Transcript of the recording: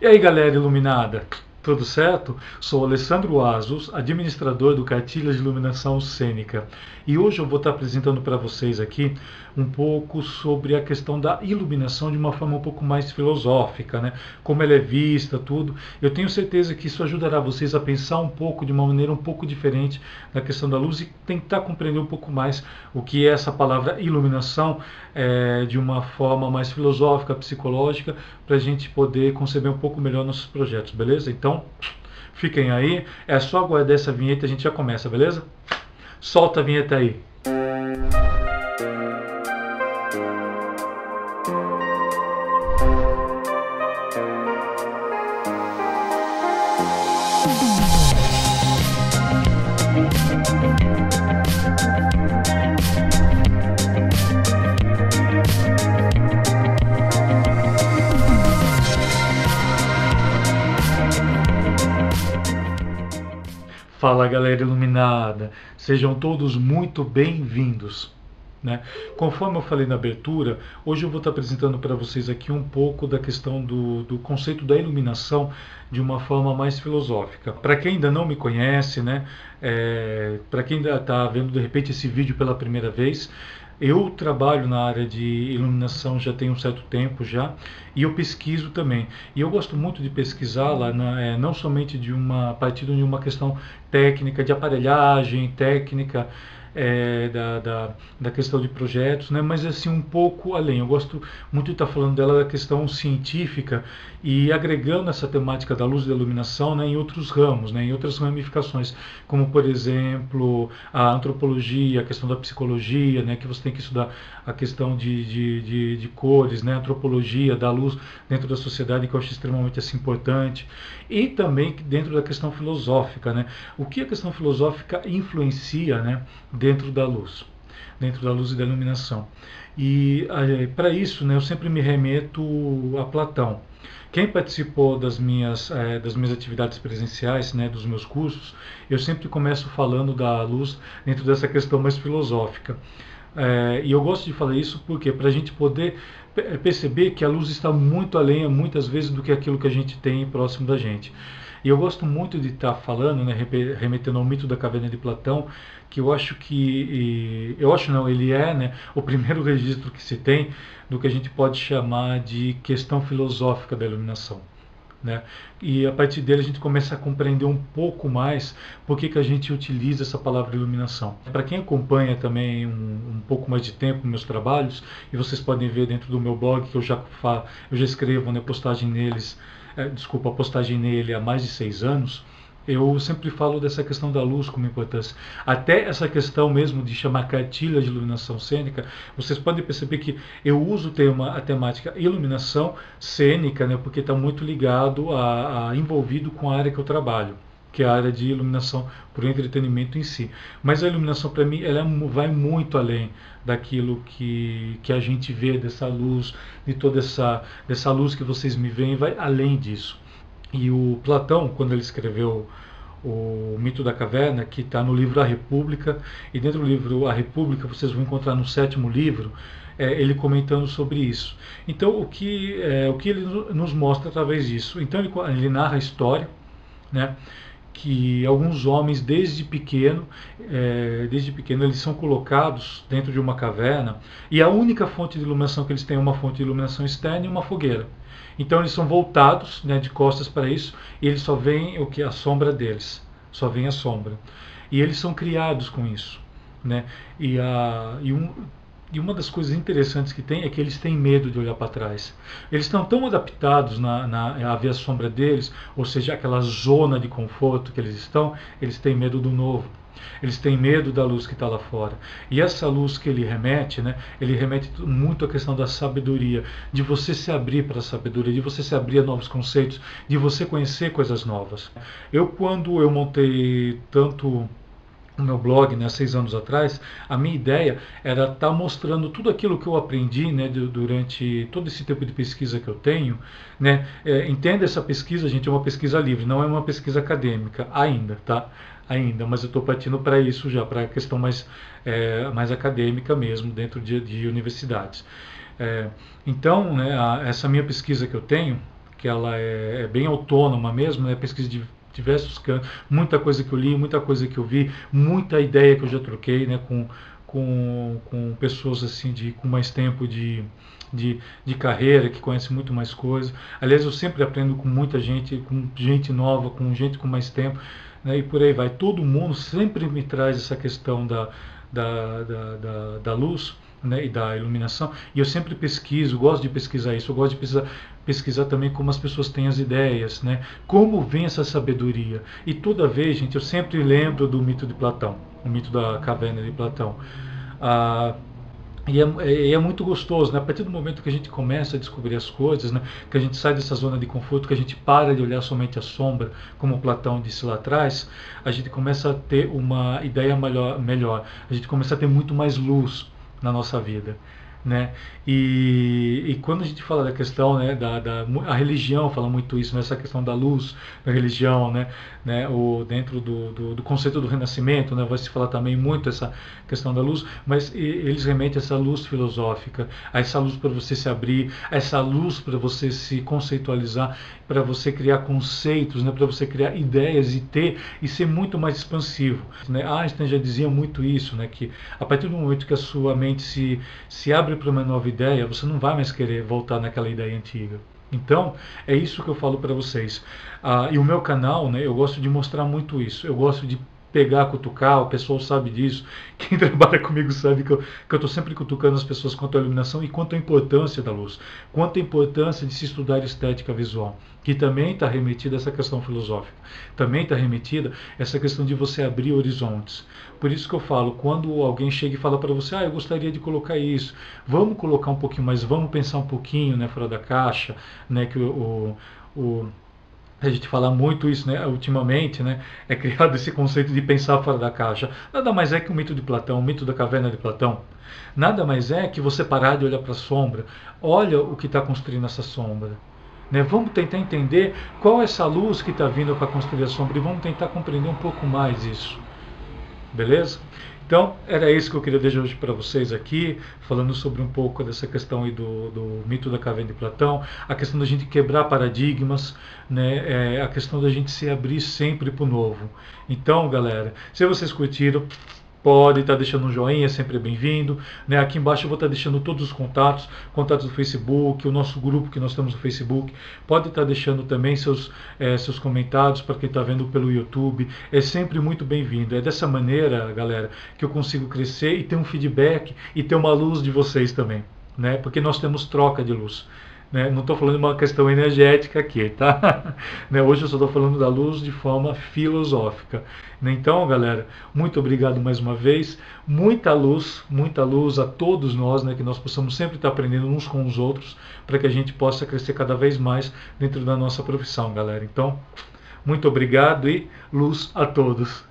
E aí, galera iluminada? Tudo certo? Sou Alessandro Asos, administrador do Cartilha de Iluminação Cênica. E hoje eu vou estar apresentando para vocês aqui um pouco sobre a questão da iluminação de uma forma um pouco mais filosófica, né? Como ela é vista, tudo. Eu tenho certeza que isso ajudará vocês a pensar um pouco de uma maneira um pouco diferente na questão da luz e tentar compreender um pouco mais o que é essa palavra iluminação é, de uma forma mais filosófica, psicológica, para a gente poder conceber um pouco melhor nossos projetos, beleza? Então então, fiquem aí. É só aguardar essa vinheta e a gente já começa, beleza? Solta a vinheta aí. Fala galera iluminada, sejam todos muito bem-vindos. Né? Conforme eu falei na abertura, hoje eu vou estar apresentando para vocês aqui um pouco da questão do, do conceito da iluminação de uma forma mais filosófica. Para quem ainda não me conhece, né, é, para quem ainda está vendo de repente esse vídeo pela primeira vez, eu trabalho na área de iluminação já tem um certo tempo já e eu pesquiso também. E eu gosto muito de pesquisar lá, é, não somente de uma a partir de uma questão técnica de aparelhagem, técnica é, da, da, da, questão de projetos, né? mas assim um pouco além. Eu gosto muito de estar falando dela da questão científica e agregando essa temática da luz e da iluminação né, em outros ramos, né, em outras ramificações, como por exemplo a antropologia, a questão da psicologia, né, que você tem que estudar a questão de, de, de, de cores, né, antropologia da luz dentro da sociedade, que eu acho extremamente assim, importante, e também dentro da questão filosófica, né, o que a questão filosófica influencia né, dentro da luz, dentro da luz e da iluminação. E para isso, né, eu sempre me remeto a Platão. Quem participou das minhas, é, das minhas atividades presenciais, né, dos meus cursos, eu sempre começo falando da luz dentro dessa questão mais filosófica. É, e eu gosto de falar isso porque para a gente poder perceber que a luz está muito além, muitas vezes, do que aquilo que a gente tem próximo da gente. E eu gosto muito de estar falando, né, remetendo ao mito da caverna de Platão, que eu acho que, eu acho não, ele é né, o primeiro registro que se tem do que a gente pode chamar de questão filosófica da iluminação. Né? E a partir dele a gente começa a compreender um pouco mais por que, que a gente utiliza essa palavra iluminação. Para quem acompanha também um, um, pouco mais de tempo meus trabalhos, e vocês podem ver dentro do meu blog que eu já, fa, eu já escrevo né, postagem neles é, desculpa, a postagem nele há mais de seis anos, eu sempre falo dessa questão da luz como importância. Até essa questão mesmo de chamar cartilha de iluminação cênica, vocês podem perceber que eu uso tema, a temática iluminação cênica, né, porque está muito ligado a, a, envolvido com a área que eu trabalho que é a área de iluminação por entretenimento em si. Mas a iluminação para mim ela é vai muito além daquilo que, que a gente vê dessa luz, de toda essa dessa luz que vocês me veem, vai além disso. E o Platão, quando ele escreveu o Mito da Caverna, que está no livro A República, e dentro do livro A República vocês vão encontrar no sétimo livro, é, ele comentando sobre isso. Então, o que, é, o que ele nos mostra através disso? Então, ele, ele narra a história, né? Que alguns homens desde pequeno, é, desde pequeno eles são colocados dentro de uma caverna e a única fonte de iluminação que eles têm é uma fonte de iluminação externa e uma fogueira. Então eles são voltados, né, de costas para isso e eles só veem o que a sombra deles, só vem a sombra. E eles são criados com isso, né? E, a, e um, e uma das coisas interessantes que tem é que eles têm medo de olhar para trás. Eles estão tão adaptados na, na, a ver a sombra deles, ou seja, aquela zona de conforto que eles estão, eles têm medo do novo. Eles têm medo da luz que está lá fora. E essa luz que ele remete, né, ele remete muito à questão da sabedoria, de você se abrir para a sabedoria, de você se abrir a novos conceitos, de você conhecer coisas novas. Eu, quando eu montei tanto o meu blog, né, seis anos atrás, a minha ideia era estar tá mostrando tudo aquilo que eu aprendi né, durante todo esse tempo de pesquisa que eu tenho. Né, é, entenda essa pesquisa, gente, é uma pesquisa livre, não é uma pesquisa acadêmica ainda, tá? Ainda, mas eu estou partindo para isso já, para a questão mais, é, mais acadêmica mesmo, dentro de, de universidades. É, então, né, a, essa minha pesquisa que eu tenho, que ela é, é bem autônoma mesmo, né? pesquisa de diversos cantos, muita coisa que eu li, muita coisa que eu vi, muita ideia que eu já troquei né? com, com, com pessoas assim de com mais tempo de, de, de carreira, que conhecem muito mais coisas. Aliás, eu sempre aprendo com muita gente, com gente nova, com gente com mais tempo, né? e por aí vai. Todo mundo sempre me traz essa questão da, da, da, da, da luz né, e da iluminação. E eu sempre pesquiso, gosto de pesquisar isso, eu gosto de pesquisar, pesquisar também como as pessoas têm as ideias, né, como vem essa sabedoria. E toda vez, gente, eu sempre lembro do mito de Platão, o mito da caverna de Platão. Ah, e é, é, é, muito gostoso, né? A partir do momento que a gente começa a descobrir as coisas, né? Que a gente sai dessa zona de conforto, que a gente para de olhar somente a sombra, como Platão disse lá atrás, a gente começa a ter uma ideia melhor, melhor. A gente começa a ter muito mais luz na nossa vida. Né? E, e, quando a gente fala da questão né, da, da a religião fala muito isso né, questão da luz da religião né, né? O dentro do, do, do, conceito do renascimento né, vai se falar também muito essa questão da luz mas eles remetem a essa luz filosófica a essa luz para você se abrir a essa luz para você se conceitualizar para você criar conceitos né, para você criar ideias e ter e ser muito mais expansivo né? Einstein já dizia muito isso né, que a partir do momento que a sua mente se se abre para uma nova ideia, você não vai mais querer voltar naquela ideia antiga. Então, é isso que eu falo para vocês. Ah, e o meu canal, né, eu gosto de mostrar muito isso. Eu gosto de pegar, cutucar, o pessoal sabe disso. Quem trabalha comigo sabe que eu estou sempre cutucando as pessoas quanto à iluminação e quanto à importância da luz, quanto à importância de se estudar estética visual, que também está remetida a essa questão filosófica, também está remetida a essa questão de você abrir horizontes. Por isso que eu falo, quando alguém chega e fala para você, ah, eu gostaria de colocar isso, vamos colocar um pouquinho mais, vamos pensar um pouquinho né, fora da caixa, né, que o, o a gente fala muito isso né, ultimamente, né, é criado esse conceito de pensar fora da caixa. Nada mais é que o mito de Platão, o mito da caverna de Platão. Nada mais é que você parar de olhar para a sombra, olha o que está construindo essa sombra. Né? Vamos tentar entender qual é essa luz que está vindo para construir a sombra e vamos tentar compreender um pouco mais isso. Beleza? Então, era isso que eu queria deixar hoje para vocês aqui, falando sobre um pouco dessa questão aí do, do mito da caverna de Platão, a questão da gente quebrar paradigmas, né, é, a questão da gente se abrir sempre para o novo. Então, galera, se vocês curtiram, pode estar tá deixando um joinha, sempre é bem-vindo. Né? Aqui embaixo eu vou estar tá deixando todos os contatos, contatos do Facebook, o nosso grupo que nós temos no Facebook. Pode estar tá deixando também seus, é, seus comentários para quem está vendo pelo YouTube. É sempre muito bem-vindo. É dessa maneira, galera, que eu consigo crescer e ter um feedback e ter uma luz de vocês também. Né? Porque nós temos troca de luz. Né? Não estou falando de uma questão energética aqui, tá? né? Hoje eu só estou falando da luz de forma filosófica. Né? Então, galera, muito obrigado mais uma vez. Muita luz, muita luz a todos nós, né? que nós possamos sempre estar aprendendo uns com os outros, para que a gente possa crescer cada vez mais dentro da nossa profissão, galera. Então, muito obrigado e luz a todos.